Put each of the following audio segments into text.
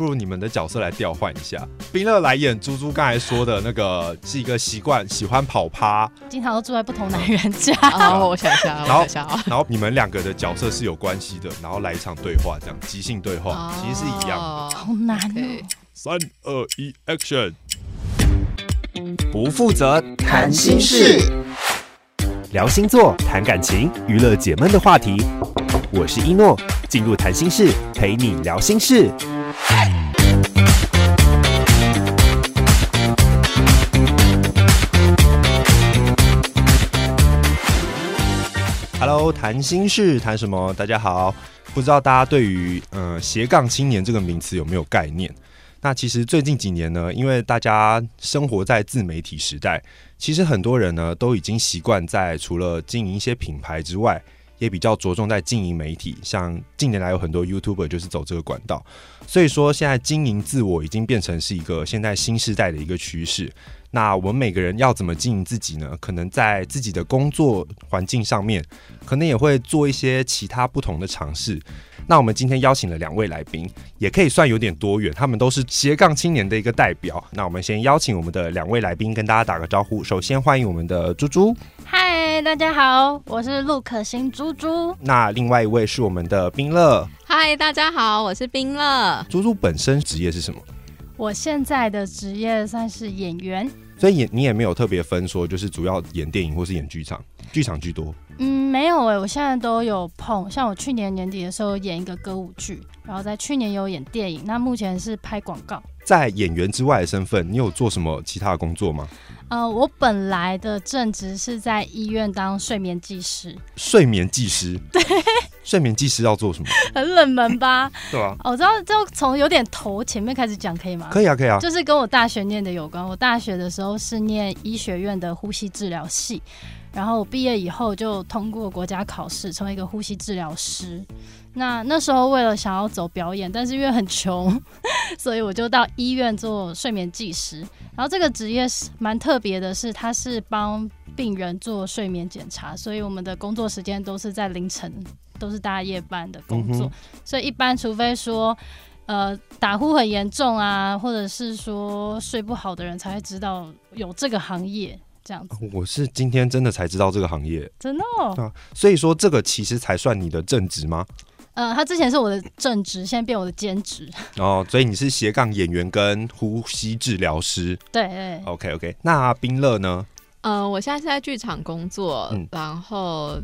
不如你们的角色来调换一下。冰乐来演猪猪刚才说的那个是一个习惯喜欢跑趴，经常都住在不同男人家。好，我想一下，然后我想一下啊。然后你们两个的角色是有关系的，然后来一场对话，这样即兴对话，其实是一样的。好难哦。三二一，Action！不负责谈心事，聊星座、谈感情、娱乐解闷的话题。我是一诺，进入谈心室陪你聊心事。Hello，谈心事谈什么？大家好，不知道大家对于呃斜杠青年这个名词有没有概念？那其实最近几年呢，因为大家生活在自媒体时代，其实很多人呢都已经习惯在除了经营一些品牌之外，也比较着重在经营媒体。像近年来有很多 YouTuber 就是走这个管道，所以说现在经营自我已经变成是一个现在新时代的一个趋势。那我们每个人要怎么经营自己呢？可能在自己的工作环境上面，可能也会做一些其他不同的尝试。那我们今天邀请了两位来宾，也可以算有点多元，他们都是斜杠青年的一个代表。那我们先邀请我们的两位来宾跟大家打个招呼。首先欢迎我们的猪猪，嗨，大家好，我是陆可欣猪猪。那另外一位是我们的冰乐，嗨，大家好，我是冰乐。猪猪本身职业是什么？我现在的职业算是演员，所以也你也没有特别分说，就是主要演电影或是演剧场，剧场居多。嗯，没有哎、欸，我现在都有碰。像我去年年底的时候演一个歌舞剧，然后在去年有演电影，那目前是拍广告。在演员之外的身份，你有做什么其他的工作吗？呃，我本来的正职是在医院当睡眠技师。睡眠技师？对。睡眠技师要做什么？很冷门吧？对啊。我知道，就从有点头前面开始讲，可以吗？可以啊，可以啊。就是跟我大学念的有关。我大学的时候是念医学院的呼吸治疗系，然后我毕业以后就通过国家考试，成为一个呼吸治疗师。那那时候为了想要走表演，但是因为很穷，所以我就到医院做睡眠技师。然后这个职业是蛮特别的是，是它是帮病人做睡眠检查，所以我们的工作时间都是在凌晨，都是大夜班的工作。嗯、所以一般除非说，呃，打呼很严重啊，或者是说睡不好的人才会知道有这个行业这样子。我是今天真的才知道这个行业，真的、啊，所以说这个其实才算你的正职吗？呃，他之前是我的正职，现在变我的兼职。哦，所以你是斜杠演员跟呼吸治疗师。对对。OK OK，那冰乐呢？呃，我现在是在剧场工作，嗯、然后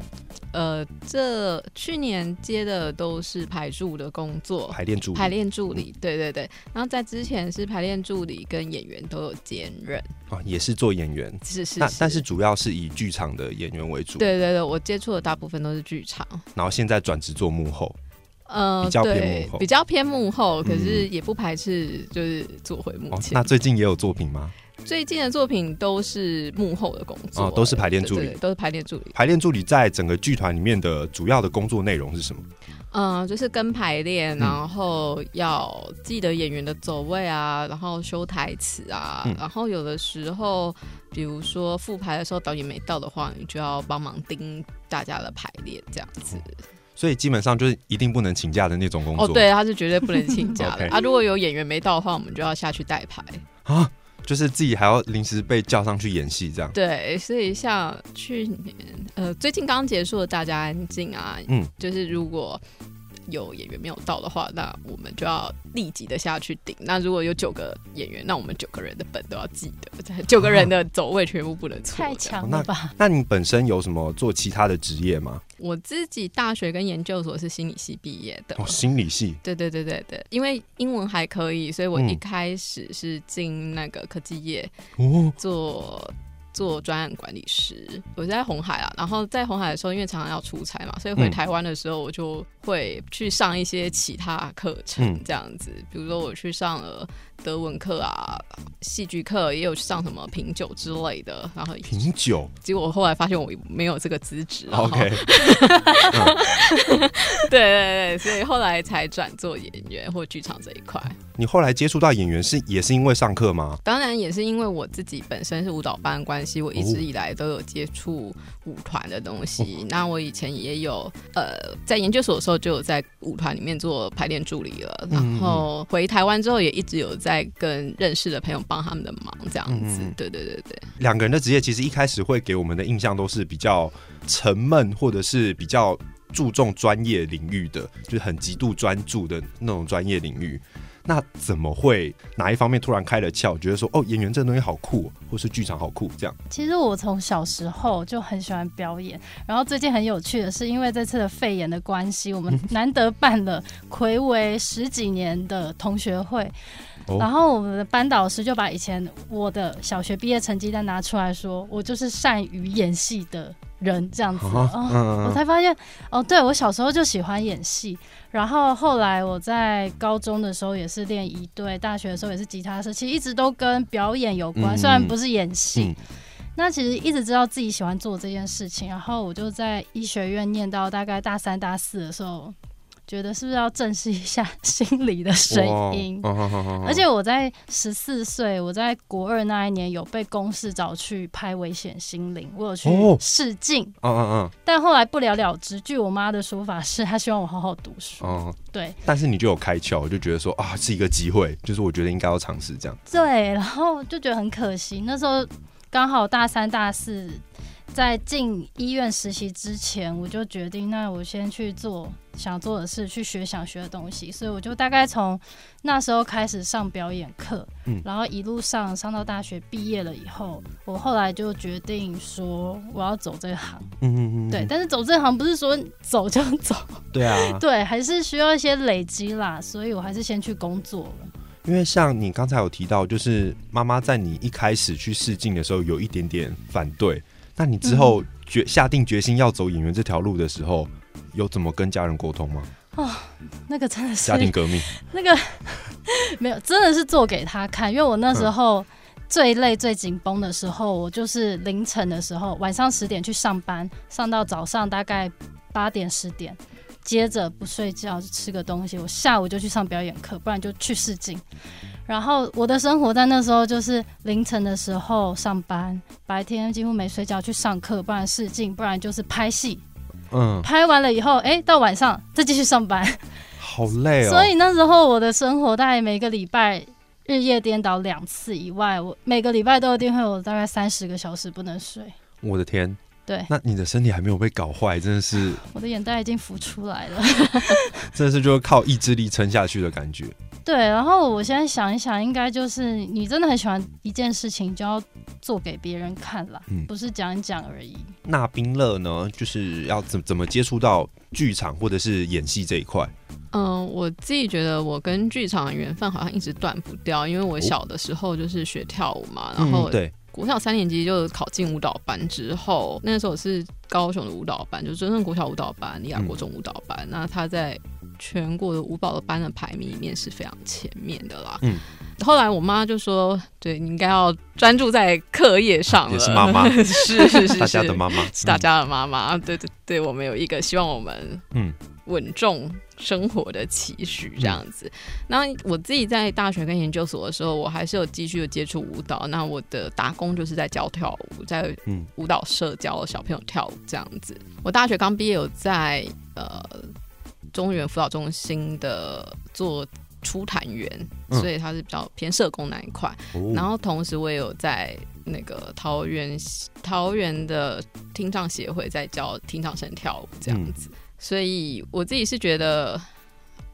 呃，这去年接的都是排助的工作，排练助理，排练助理，对对对。然后在之前是排练助理跟演员都有兼任。哦，也是做演员，是是，是。那但是主要是以剧场的演员为主。对对对，我接触的大部分都是剧场。然后现在转职做幕后。呃，比较偏幕后，比较偏幕后，可是也不排斥就是做回幕前。哦，那最近也有作品吗？最近的作品都是幕后的工作，哦，都是排练助理，都是排练助理。排练助理在整个剧团里面的主要的工作内容是什么？嗯、呃，就是跟排练，然后要记得演员的走位啊，然后修台词啊，嗯、然后有的时候，比如说复排的时候导演没到的话，你就要帮忙盯大家的排练这样子。嗯所以基本上就是一定不能请假的那种工作。哦，对，他是绝对不能请假的。啊，如果有演员没到的话，我们就要下去代排。啊，就是自己还要临时被叫上去演戏这样。对，所以像去年，呃，最近刚结束的《大家安静》啊，嗯，就是如果。有演员没有到的话，那我们就要立即的下去顶。那如果有九个演员，那我们九个人的本都要记得，九个人的走位全部不能错。太强了吧？那那你本身有什么做其他的职业吗？我自己大学跟研究所是心理系毕业的。哦，心理系。对对对对对，因为英文还可以，所以我一开始是进那个科技业，哦，做。做专案管理师，我在红海啊，然后在红海的时候，因为常常要出差嘛，所以回台湾的时候，我就会去上一些其他课程，这样子，比如说我去上了。德文课啊，戏剧课也有去上什么品酒之类的，然后品酒，结果我后来发现我没有这个资质。OK，对对对，所以后来才转做演员或剧场这一块。你后来接触到演员是也是因为上课吗？当然也是因为我自己本身是舞蹈班关系，我一直以来都有接触舞团的东西。哦、那我以前也有呃，在研究所的时候就有在舞团里面做排练助理了。然后回台湾之后，也一直有在跟认识的朋友帮他们的忙，这样子。嗯、对对对对，两个人的职业其实一开始会给我们的印象都是比较沉闷，或者是比较注重专业领域的，就是很极度专注的那种专业领域。那怎么会哪一方面突然开了窍，觉得说哦，演员这东西好酷，或是剧场好酷这样？其实我从小时候就很喜欢表演，然后最近很有趣的是，因为这次的肺炎的关系，我们难得办了魁违十几年的同学会。然后我们的班导师就把以前我的小学毕业成绩单拿出来说，我就是善于演戏的人这样子。哦，我才发现哦，对，我小时候就喜欢演戏，然后后来我在高中的时候也是练一队，大学的时候也是吉他社，其实一直都跟表演有关，虽然不是演戏。那其实一直知道自己喜欢做这件事情，然后我就在医学院念到大概大三、大四的时候。觉得是不是要正视一下 心里的声音？而且我在十四岁，我在国二那一年有被公司找去拍《危险心灵》，我有去试镜。嗯嗯嗯。但后来不了了之。据我妈的说法是，她希望我好好读书。哦，对。但是你就有开窍，我就觉得说啊，是一个机会，就是我觉得应该要尝试这样。对，然后就觉得很可惜，那时候刚好大三、大四。在进医院实习之前，我就决定，那我先去做想做的事，去学想学的东西。所以我就大概从那时候开始上表演课，嗯，然后一路上上到大学毕业了以后，我后来就决定说我要走这行，嗯嗯嗯，对。但是走这行不是说走就走，对啊，对，还是需要一些累积啦。所以我还是先去工作了。因为像你刚才有提到，就是妈妈在你一开始去试镜的时候有一点点反对。那你之后决、嗯、下定决心要走演员这条路的时候，有怎么跟家人沟通吗？哦，那个真的是家庭革命。那个没有，真的是做给他看。因为我那时候最累、最紧绷的时候，我就是凌晨的时候，晚上十点去上班，上到早上大概八点十点，接着不睡觉就吃个东西，我下午就去上表演课，不然就去试镜。然后我的生活在那时候就是凌晨的时候上班，白天几乎没睡觉去上课，不然试镜，不然就是拍戏。嗯，拍完了以后，哎，到晚上再继续上班，好累哦。所以那时候我的生活大概每个礼拜日夜颠倒两次以外，我每个礼拜都一定会有大概三十个小时不能睡。我的天！对，那你的身体还没有被搞坏，真的是。我的眼袋已经浮出来了，真的是就是靠意志力撑下去的感觉。对，然后我现在想一想，应该就是你真的很喜欢一件事情，就要做给别人看啦，嗯、不是讲一讲而已。那冰乐呢，就是要怎怎么接触到剧场或者是演戏这一块？嗯，我自己觉得我跟剧场的缘分好像一直断不掉，因为我小的时候就是学跳舞嘛，哦、然后对，国小三年级就考进舞蹈班之后，那时候我是高雄的舞蹈班，就是真正国小舞蹈班，李亚国中舞蹈班，嗯、那他在。全国的舞蹈的班的排名里面是非常前面的啦。嗯，后来我妈就说：“对，你应该要专注在课业上了。”也是妈妈，是是是，大家的妈妈，是大家的妈妈。对对对，我们有一个希望我们嗯稳重生活的期许这样子。那我自己在大学跟研究所的时候，我还是有继续的接触舞蹈。那我的打工就是在教跳舞，在舞蹈社教小朋友跳舞这样子。我大学刚毕业有在呃。中原辅导中心的做初谈员，嗯、所以他是比较偏社工那一块。哦、然后同时我也有在那个桃园桃园的听障协会在教听障生跳舞这样子。嗯、所以我自己是觉得，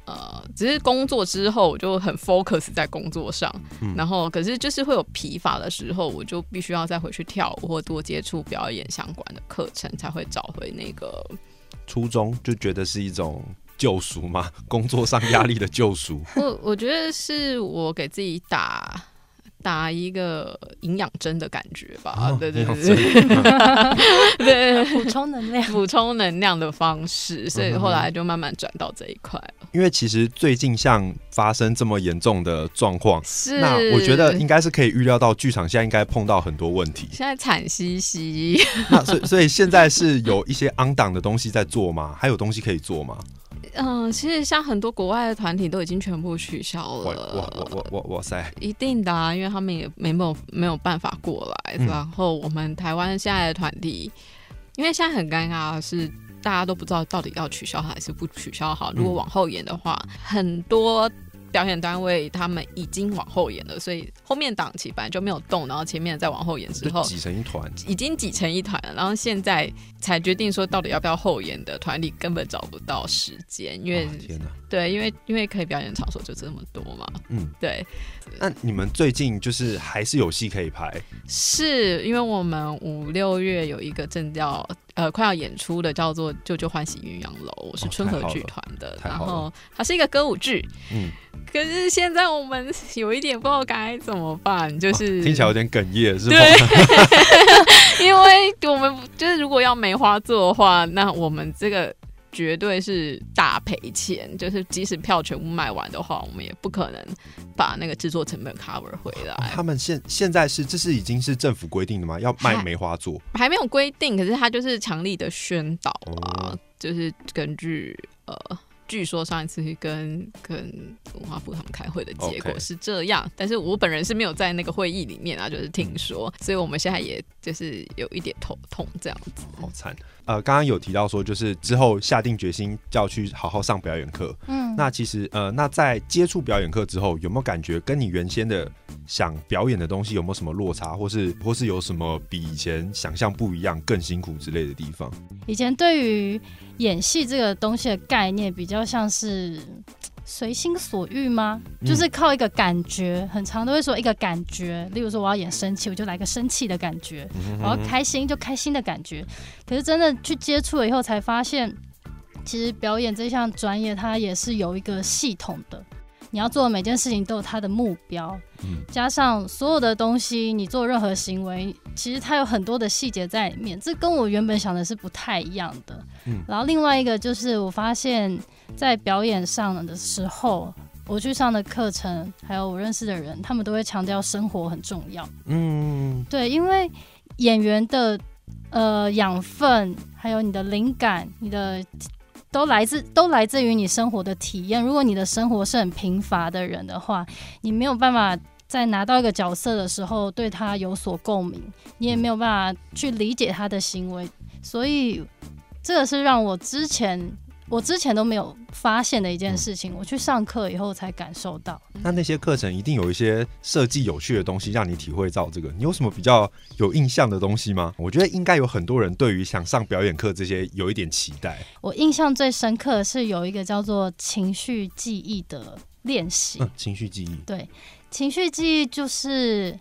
呃，只是工作之后我就很 focus 在工作上，嗯、然后可是就是会有疲乏的时候，我就必须要再回去跳舞或多接触表演相关的课程，才会找回那个初衷，就觉得是一种。救赎吗？工作上压力的救赎？我我觉得是我给自己打打一个营养针的感觉吧。哦、对对对 对，补充能量、补充能量的方式，所以后来就慢慢转到这一块了。因为其实最近像发生这么严重的状况，是那我觉得应该是可以预料到剧场现在应该碰到很多问题。现在惨兮兮。那所以所以现在是有一些 on 档的东西在做吗？还有东西可以做吗？嗯、呃，其实像很多国外的团体都已经全部取消了。哇哇哇哇哇塞！一定的啊，因为他们也没有没有办法过来。嗯、然后我们台湾现在的团体，因为现在很尴尬的是，大家都不知道到底要取消还是不取消好。如果往后延的话，嗯、很多。表演单位他们已经往后延了，所以后面档期本来就没有动，然后前面再往后延之后挤成一团，已经挤成一团了。然后现在才决定说到底要不要后演的团里根本找不到时间，因为、哦、天哪，对，因为因为可以表演场所就这么多嘛。嗯，对。那你们最近就是还是有戏可以拍？是因为我们五六月有一个正要呃快要演出的，叫做《旧旧欢喜鸳鸯楼》，我是春和剧团的，然后它是一个歌舞剧。嗯。可是现在我们有一点不知道该怎么办，就是听起来有点哽咽，是吧？对，因为我们就是如果要梅花座的话，那我们这个绝对是大赔钱。就是即使票全部卖完的话，我们也不可能把那个制作成本 cover 回来。哦、他们现现在是这是已经是政府规定的吗？要卖梅花座还，还没有规定，可是他就是强力的宣导啊，哦、就是根据呃。据说上一次跟跟文化部他们开会的结果是这样.但是我本人是没有在那个会议里面啊，就是听说，所以我们现在也就是有一点头痛这样子。好惨。呃，刚刚有提到说，就是之后下定决心就要去好好上表演课。嗯，那其实呃，那在接触表演课之后，有没有感觉跟你原先的想表演的东西有没有什么落差，或是或是有什么比以前想象不一样、更辛苦之类的地方？以前对于演戏这个东西的概念，比较像是。随心所欲吗？就是靠一个感觉，很常都会说一个感觉。例如说，我要演生气，我就来个生气的感觉；我要开心，就开心的感觉。可是真的去接触了以后，才发现，其实表演这项专业，它也是有一个系统的。你要做的每件事情都有它的目标，加上所有的东西，你做任何行为，其实它有很多的细节在里面。这跟我原本想的是不太一样的。然后另外一个就是，我发现。在表演上的时候，我去上的课程，还有我认识的人，他们都会强调生活很重要。嗯，对，因为演员的呃养分，还有你的灵感，你的都来自都来自于你生活的体验。如果你的生活是很贫乏的人的话，你没有办法在拿到一个角色的时候对他有所共鸣，你也没有办法去理解他的行为。所以这个是让我之前。我之前都没有发现的一件事情，我去上课以后才感受到。那那些课程一定有一些设计有趣的东西，让你体会到这个。你有什么比较有印象的东西吗？我觉得应该有很多人对于想上表演课这些有一点期待。我印象最深刻的是有一个叫做情绪记忆的练习。嗯，情绪记忆。对，情绪记忆就是，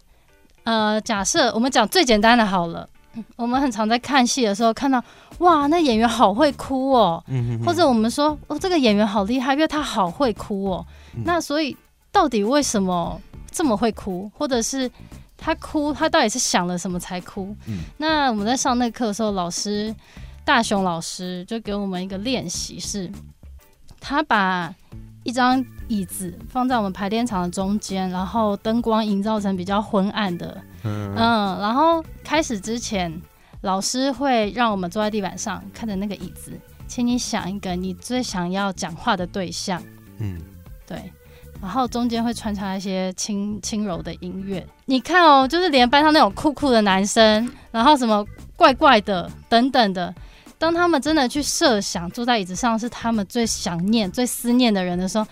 呃，假设我们讲最简单的好了。我们很常在看戏的时候看到，哇，那演员好会哭哦，嗯、哼哼或者我们说，哦，这个演员好厉害，因为他好会哭哦。嗯、那所以到底为什么这么会哭，或者是他哭，他到底是想了什么才哭？嗯、那我们在上那课的时候，老师大雄老师就给我们一个练习，是他把一张椅子放在我们排练场的中间，然后灯光营造成比较昏暗的。嗯，然后开始之前，老师会让我们坐在地板上，看着那个椅子，请你想一个你最想要讲话的对象。嗯，对，然后中间会穿插一些轻轻柔的音乐。你看哦，就是连班上那种酷酷的男生，然后什么怪怪的等等的，当他们真的去设想坐在椅子上是他们最想念、最思念的人的时候，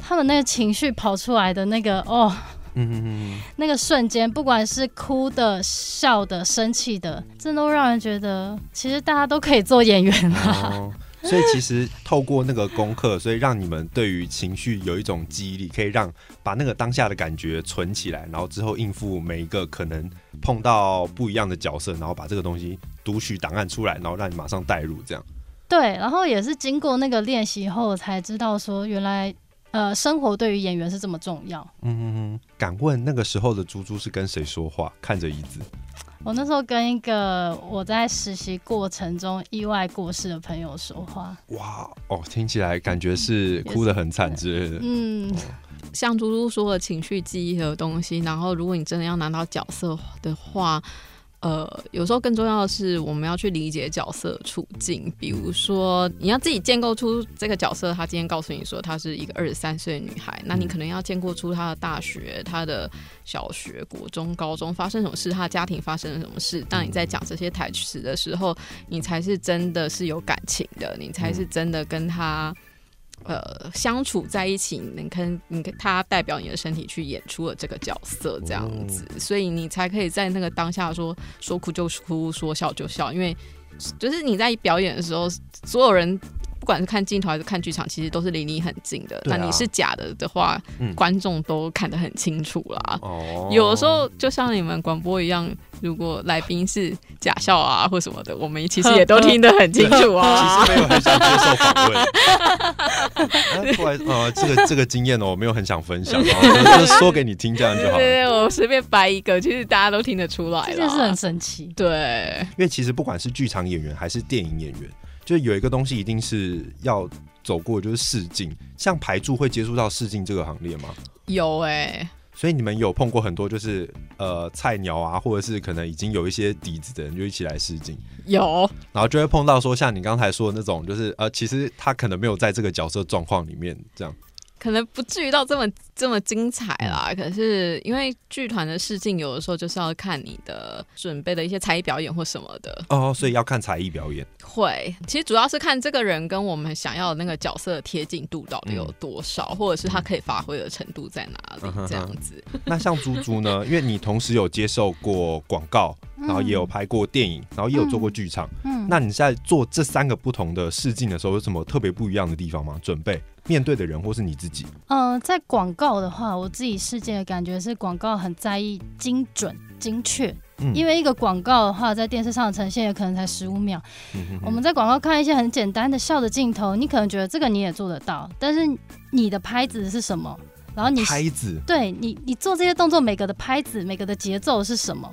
他们那个情绪跑出来的那个哦。嗯哼哼，那个瞬间，不管是哭的、笑的、生气的，这都让人觉得，其实大家都可以做演员啊。哦，所以其实透过那个功课，所以让你们对于情绪有一种记忆力，可以让把那个当下的感觉存起来，然后之后应付每一个可能碰到不一样的角色，然后把这个东西读取档案出来，然后让你马上带入这样。对，然后也是经过那个练习后才知道说，原来。呃，生活对于演员是这么重要。嗯嗯嗯，敢问那个时候的猪猪是跟谁说话？看着椅子。我那时候跟一个我在实习过程中意外过世的朋友说话。哇哦，听起来感觉是哭得很惨之类的。嗯，像猪猪说的情绪记忆的东西，然后如果你真的要拿到角色的话，呃，有时候更重要的是，我们要去理解角色处境。比如说，你要自己建构出这个角色，他今天告诉你说她是一个二十三岁女孩，那你可能要建构出她的大学、她的小学、国中、高中发生什么事，她的家庭发生了什么事。当你在讲这些台词的时候，你才是真的是有感情的，你才是真的跟她。呃，相处在一起，你看，你跟他代表你的身体去演出了这个角色，这样子，哦、所以你才可以在那个当下说说哭就哭，说笑就笑，因为就是你在表演的时候，所有人。不管是看镜头还是看剧场，其实都是离你很近的。那、啊、你是假的的话，嗯、观众都看得很清楚啦。哦，有的时候就像你们广播一样，如果来宾是假笑啊或什么的，我们其实也都听得很清楚啊。其实没有很想接受访问。不然呃，这个这个经验呢，我没有很想分享，就是说给你听这样就好。对，对对，我随便掰一个，其实大家都听得出来。这件事很神奇。对，因为其实不管是剧场演员还是电影演员。就有一个东西一定是要走过，就是试镜。像排柱会接触到试镜这个行列吗？有哎、欸，所以你们有碰过很多就是呃菜鸟啊，或者是可能已经有一些底子的人，就一起来试镜。有，然后就会碰到说像你刚才说的那种，就是呃其实他可能没有在这个角色状况里面这样。可能不至于到这么这么精彩啦，可是因为剧团的试镜有的时候就是要看你的准备的一些才艺表演或什么的哦，所以要看才艺表演。会，其实主要是看这个人跟我们想要的那个角色的贴近度到底有多少，嗯、或者是他可以发挥的程度在哪里，嗯、这样子。那像猪猪呢？因为你同时有接受过广告，然后也有拍过电影，然后也有做过剧场。嗯，那你在做这三个不同的试镜的时候，有什么特别不一样的地方吗？准备？面对的人或是你自己，嗯、呃，在广告的话，我自己世界的感觉是广告很在意精准、精确，嗯、因为一个广告的话，在电视上的呈现也可能才十五秒。嗯、哼哼我们在广告看一些很简单的笑的镜头，你可能觉得这个你也做得到，但是你的拍子是什么？然后你拍子，对你，你做这些动作，每个的拍子，每个的节奏是什么？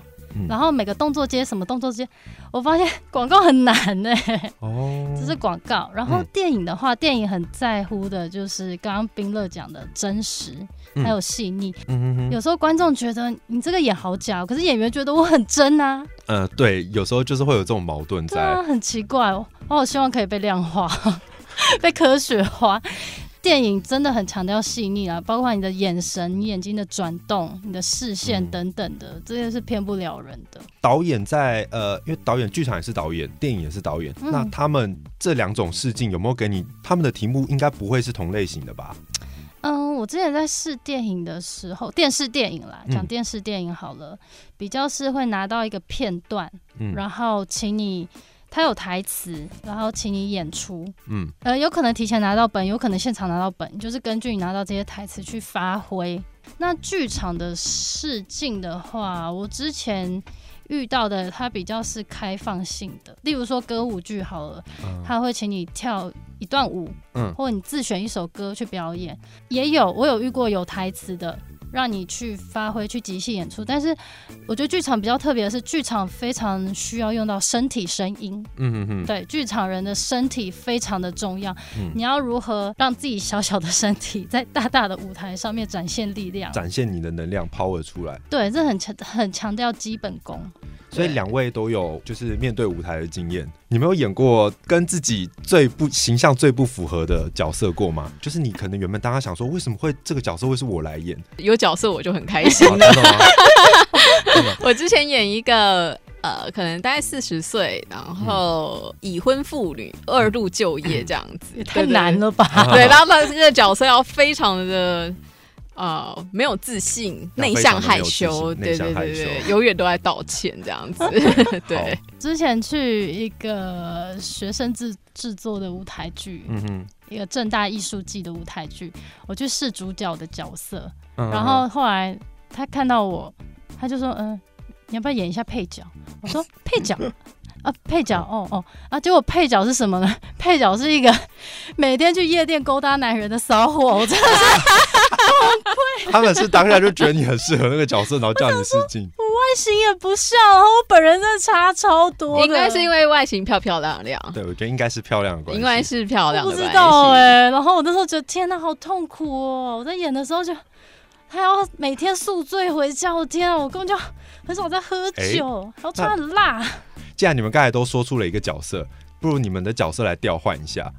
然后每个动作接什么动作接，我发现 广告很难呢。哦，这是广告。然后电影的话，电影很在乎的就是刚刚冰乐讲的真实，还有细腻。嗯，有时候观众觉得你这个演好假，可是演员觉得我很真啊。呃，对，有时候就是会有这种矛盾在。啊，很奇怪哦。我好希望可以被量化，被科学化。电影真的很强调细腻啊，包括你的眼神、你眼睛的转动、你的视线等等的，这些是骗不了人的。导演在呃，因为导演剧场也是导演，电影也是导演，嗯、那他们这两种试镜有没有给你他们的题目？应该不会是同类型的吧？嗯，我之前在试电影的时候，电视电影啦，讲电视电影好了，嗯、比较是会拿到一个片段，嗯、然后请你。他有台词，然后请你演出，嗯，呃，有可能提前拿到本，有可能现场拿到本，就是根据你拿到这些台词去发挥。那剧场的试镜的话，我之前遇到的，它比较是开放性的，例如说歌舞剧好了，他会请你跳一段舞，嗯，或者你自选一首歌去表演，也有我有遇过有台词的。让你去发挥，去即兴演出。但是我觉得剧场比较特别的是，剧场非常需要用到身体声音。嗯嗯嗯，对，剧场人的身体非常的重要。嗯，你要如何让自己小小的身体在大大的舞台上面展现力量，展现你的能量，power 出来？对，这很强，很强调基本功。所以两位都有就是面对舞台的经验，你没有演过跟自己最不形象最不符合的角色过吗？就是你可能原本大家想说，为什么会这个角色会是我来演？有角色我就很开心了。我之前演一个呃，可能大概四十岁，然后已婚妇女二度就业这样子，也太难了吧？对，然后他这个角色要非常的。啊、呃，没有自信，内向害羞，对对对对，永远都在道歉这样子。对，之前去一个学生制制作的舞台剧，嗯哼，一个正大艺术季的舞台剧，我去试主角的角色，嗯、然后后来他看到我，他就说：“嗯、呃，你要不要演一下配角？”我说：“ 配角。”啊，配角哦哦啊！结果配角是什么呢？配角是一个每天去夜店勾搭男人的骚货，我真的是。他们是当下就觉得你很适合那个角色，然后叫你试镜。我外形也不像，然后我本人真的差超多。应该是因为外形漂漂亮亮。对，我觉得应该是漂亮的关系。应该是漂亮的关系。不知道哎、欸。然后我那时候觉得天哪，好痛苦哦！我在演的时候就还要每天宿醉回家，我天啊，我根本就很少在喝酒，欸、然后穿很辣。既然你们刚才都说出了一个角色，不如你们的角色来调换一下，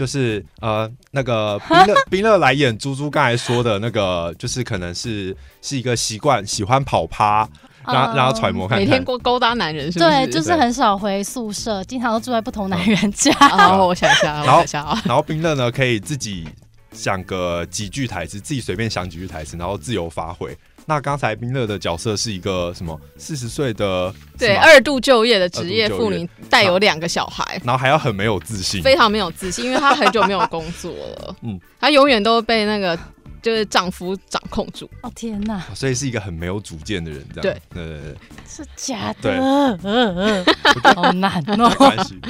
就是呃，那个冰乐 冰乐来演猪猪刚才说的那个，就是可能是是一个习惯喜欢跑趴。让让他揣摩看，看，每天过勾搭男人是不是？对，就是很少回宿舍，经常都住在不同男人家。然 后我想一下，然后然后冰乐呢，可以自己想个几句台词，自己随便想几句台词，然后自由发挥。那刚才冰乐的角色是一个什么？四十岁的对二度就业的职业妇女，带有两个小孩，然后还要很没有自信，非常没有自信，因为她很久没有工作了。嗯，她永远都被那个。就是丈夫掌控住。哦，天哪！所以是一个很没有主见的人，这样。对。对对对，是假的，嗯嗯，好难哦，没关系，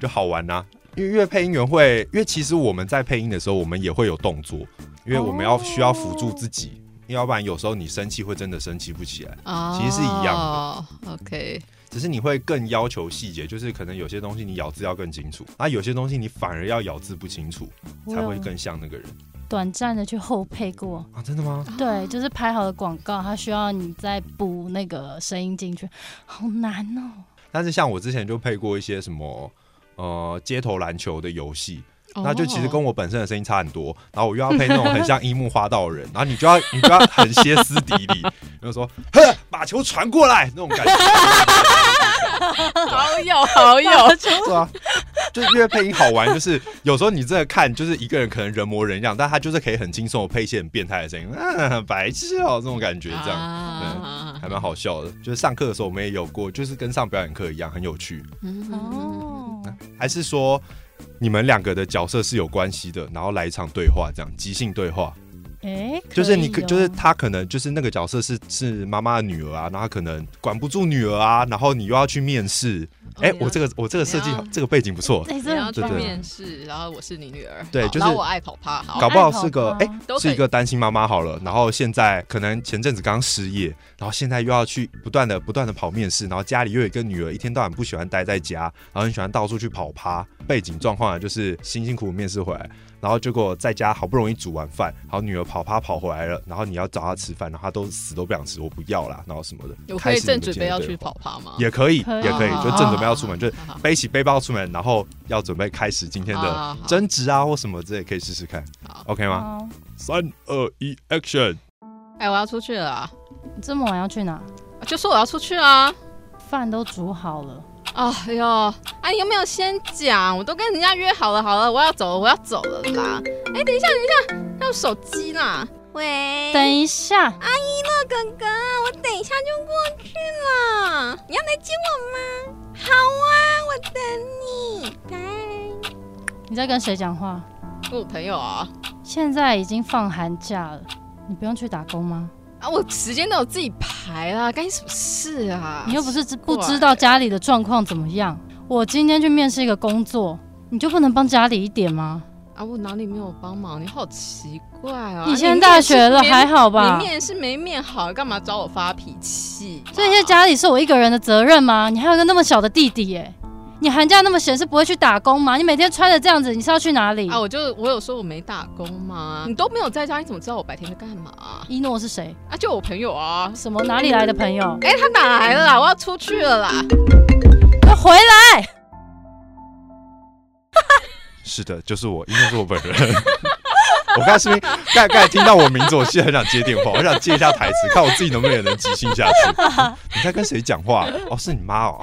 就好玩呐。因为因为配音员会，因为其实我们在配音的时候，我们也会有动作，因为我们要需要辅助自己，要不然有时候你生气会真的生气不起来，其实是一样的。OK，只是你会更要求细节，就是可能有些东西你咬字要更清楚，啊，有些东西你反而要咬字不清楚，才会更像那个人。短暂的去后配过啊？真的吗？对，就是拍好的广告，它需要你再补那个声音进去，好难哦。但是像我之前就配过一些什么呃街头篮球的游戏，那就其实跟我本身的声音差很多。然后我又要配那种很像樱木花道的人，然后你就要你就要很歇斯底里，然后说呵，把球传过来那种感觉。好 有好有，是啊。就是因为配音好玩，就是有时候你真的看，就是一个人可能人模人样，但他就是可以很轻松的配一些很变态的声音，啊，白痴哦，这种感觉这样，对，还蛮好笑的。就是上课的时候我们也有过，就是跟上表演课一样，很有趣。哦，还是说你们两个的角色是有关系的，然后来一场对话，这样即兴对话。哎，就是你可就是他可能就是那个角色是是妈妈的女儿啊，然后他可能管不住女儿啊，然后你又要去面试。哎，我这个我这个设计这个背景不错。你要去面试，然后我是你女儿。对，就是我爱跑趴，搞不好是个哎，是一个单亲妈妈好了。然后现在可能前阵子刚失业，然后现在又要去不断的不断的跑面试，然后家里又有一个女儿，一天到晚不喜欢待在家，然后很喜欢到处去跑趴。背景状况啊，就是辛辛苦苦面试回来。然后结果在家好不容易煮完饭，然后女儿跑趴跑回来了，然后你要找她吃饭，然后她都死都不想吃，我不要啦，然后什么的。我可以正准备要去跑趴吗？也可以，也可以，就正准备要出门，就背起背包出门，然后要准备开始今天的争执啊或什么之类，可以试试看，OK 吗？三二一，Action！哎，我要出去了，你这么晚要去哪？就说我要出去啊，饭都煮好了。哎呦，哎，有没有先讲？我都跟人家约好了，好了，我要走了，我要走了啦。哎，等一下，等一下，还有手机啦。喂，等一下，阿一诺哥哥，我等一下就过去了。你要来接我吗？好啊，我等你。拜。你在跟谁讲话？跟我朋友啊。现在已经放寒假了，你不用去打工吗？啊，我时间都有自己排啦，干你什么事啊？你又不是知不知道家里的状况怎么样？我今天去面试一个工作，你就不能帮家里一点吗？啊，我哪里没有帮忙？你好奇怪啊！你现在大学了还好吧？你面试没面好，干嘛找我发脾气？这些家里是我一个人的责任吗？你还有个那么小的弟弟耶。你寒假那么闲，是不会去打工吗？你每天穿的这样子，你是要去哪里？啊，我就我有说我没打工吗？你都没有在家，你怎么知道我白天在干嘛？一诺是谁？啊，就我朋友啊。什么？哪里来的朋友？哎、欸，他哪来了啦？我要出去了啦！快回来！是的，就是我，一诺是我本人。我刚才是不是刚才刚才听到我名字，我现在很想接电话，我想接一下台词，看我自己能不能也能即兴下去。你在跟谁讲话？哦，是你妈哦，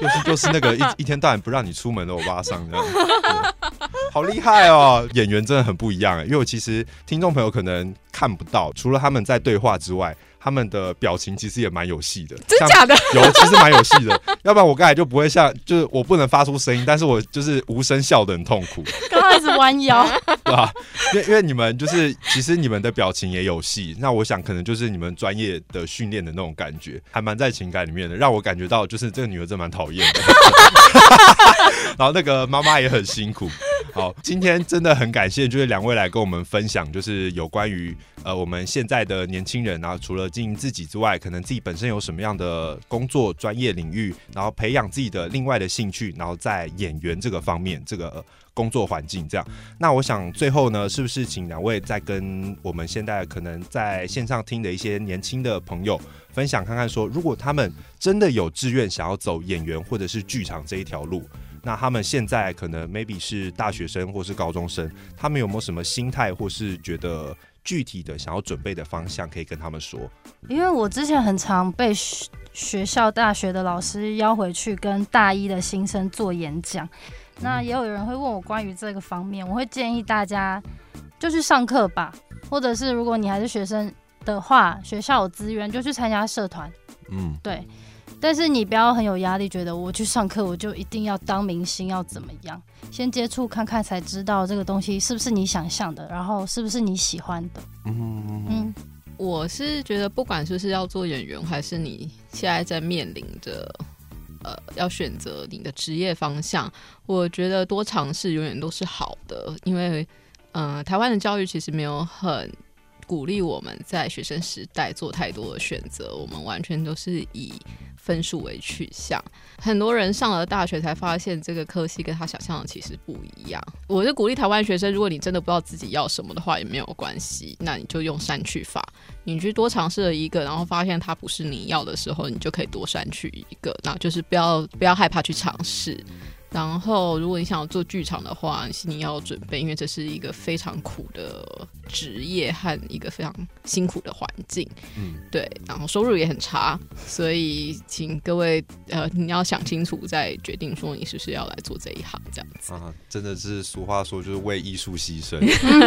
就是就是那个一一天到晚不让你出门的欧巴桑这样，好厉害哦！演员真的很不一样，因为我其实听众朋友可能看不到，除了他们在对话之外。他们的表情其实也蛮有戏的，真假的？有，其实蛮有戏的。要不然我刚才就不会像，就是我不能发出声音，但是我就是无声笑的很痛苦。刚开始弯腰，对吧？因为因为你们就是，其实你们的表情也有戏。那我想可能就是你们专业的训练的那种感觉，还蛮在情感里面的，让我感觉到就是这个女儿真蛮讨厌的。然后那个妈妈也很辛苦。好，今天真的很感谢，就是两位来跟我们分享，就是有关于呃我们现在的年轻人啊，除了经营自己之外，可能自己本身有什么样的工作专业领域，然后培养自己的另外的兴趣，然后在演员这个方面，这个工作环境这样。那我想最后呢，是不是请两位再跟我们现在可能在线上听的一些年轻的朋友分享看看，说如果他们真的有志愿想要走演员或者是剧场这一条路。那他们现在可能 maybe 是大学生或是高中生，他们有没有什么心态或是觉得具体的想要准备的方向可以跟他们说？因为我之前很常被学校大学的老师邀回去跟大一的新生做演讲，那也有人会问我关于这个方面，我会建议大家就去上课吧，或者是如果你还是学生的话，学校有资源就去参加社团，嗯，对。但是你不要很有压力，觉得我去上课我就一定要当明星，要怎么样？先接触看看才知道这个东西是不是你想象的，然后是不是你喜欢的。嗯嗯，我是觉得不管是不是要做演员，还是你现在在面临着呃要选择你的职业方向，我觉得多尝试永远都是好的，因为嗯、呃，台湾的教育其实没有很。鼓励我们在学生时代做太多的选择，我们完全都是以分数为取向。很多人上了大学才发现，这个科系跟他想象的其实不一样。我是鼓励台湾学生，如果你真的不知道自己要什么的话，也没有关系，那你就用删去法，你去多尝试了一个，然后发现它不是你要的时候，你就可以多删去一个。那就是不要不要害怕去尝试。然后，如果你想要做剧场的话，你要准备，因为这是一个非常苦的职业和一个非常辛苦的环境。嗯，对。然后收入也很差，所以请各位呃，你要想清楚再决定说你是不是要来做这一行这样子。啊，真的是俗话说就是为艺术牺牲。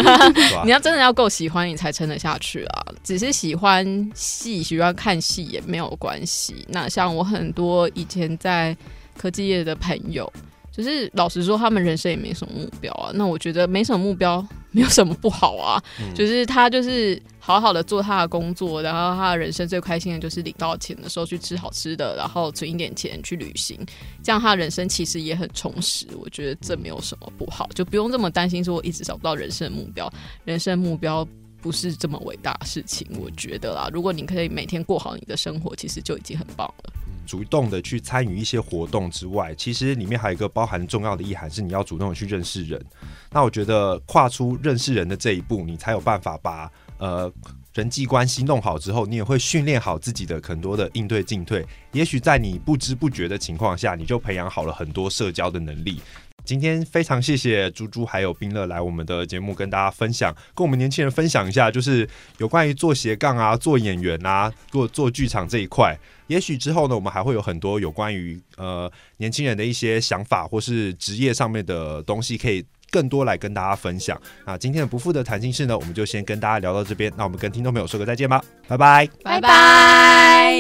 你要真的要够喜欢，你才撑得下去啊。只是喜欢戏、喜欢看戏也没有关系。那像我很多以前在科技业的朋友。就是老实说，他们人生也没什么目标啊。那我觉得没什么目标，没有什么不好啊。嗯、就是他就是好好的做他的工作，然后他的人生最开心的就是领到钱的时候去吃好吃的，然后存一点钱去旅行，这样他的人生其实也很充实。我觉得这没有什么不好，就不用这么担心说我一直找不到人生的目标。人生目标不是这么伟大的事情，我觉得啦。如果你可以每天过好你的生活，其实就已经很棒了。主动的去参与一些活动之外，其实里面还有一个包含重要的意涵，是你要主动的去认识人。那我觉得跨出认识人的这一步，你才有办法把呃人际关系弄好之后，你也会训练好自己的很多的应对进退。也许在你不知不觉的情况下，你就培养好了很多社交的能力。今天非常谢谢猪猪还有冰乐来我们的节目跟大家分享，跟我们年轻人分享一下，就是有关于做斜杠啊、做演员啊、做做剧场这一块。也许之后呢，我们还会有很多有关于呃年轻人的一些想法或是职业上面的东西，可以更多来跟大家分享。那今天的不负的谈心事呢，我们就先跟大家聊到这边。那我们跟听众朋友说个再见吧，拜拜，拜拜。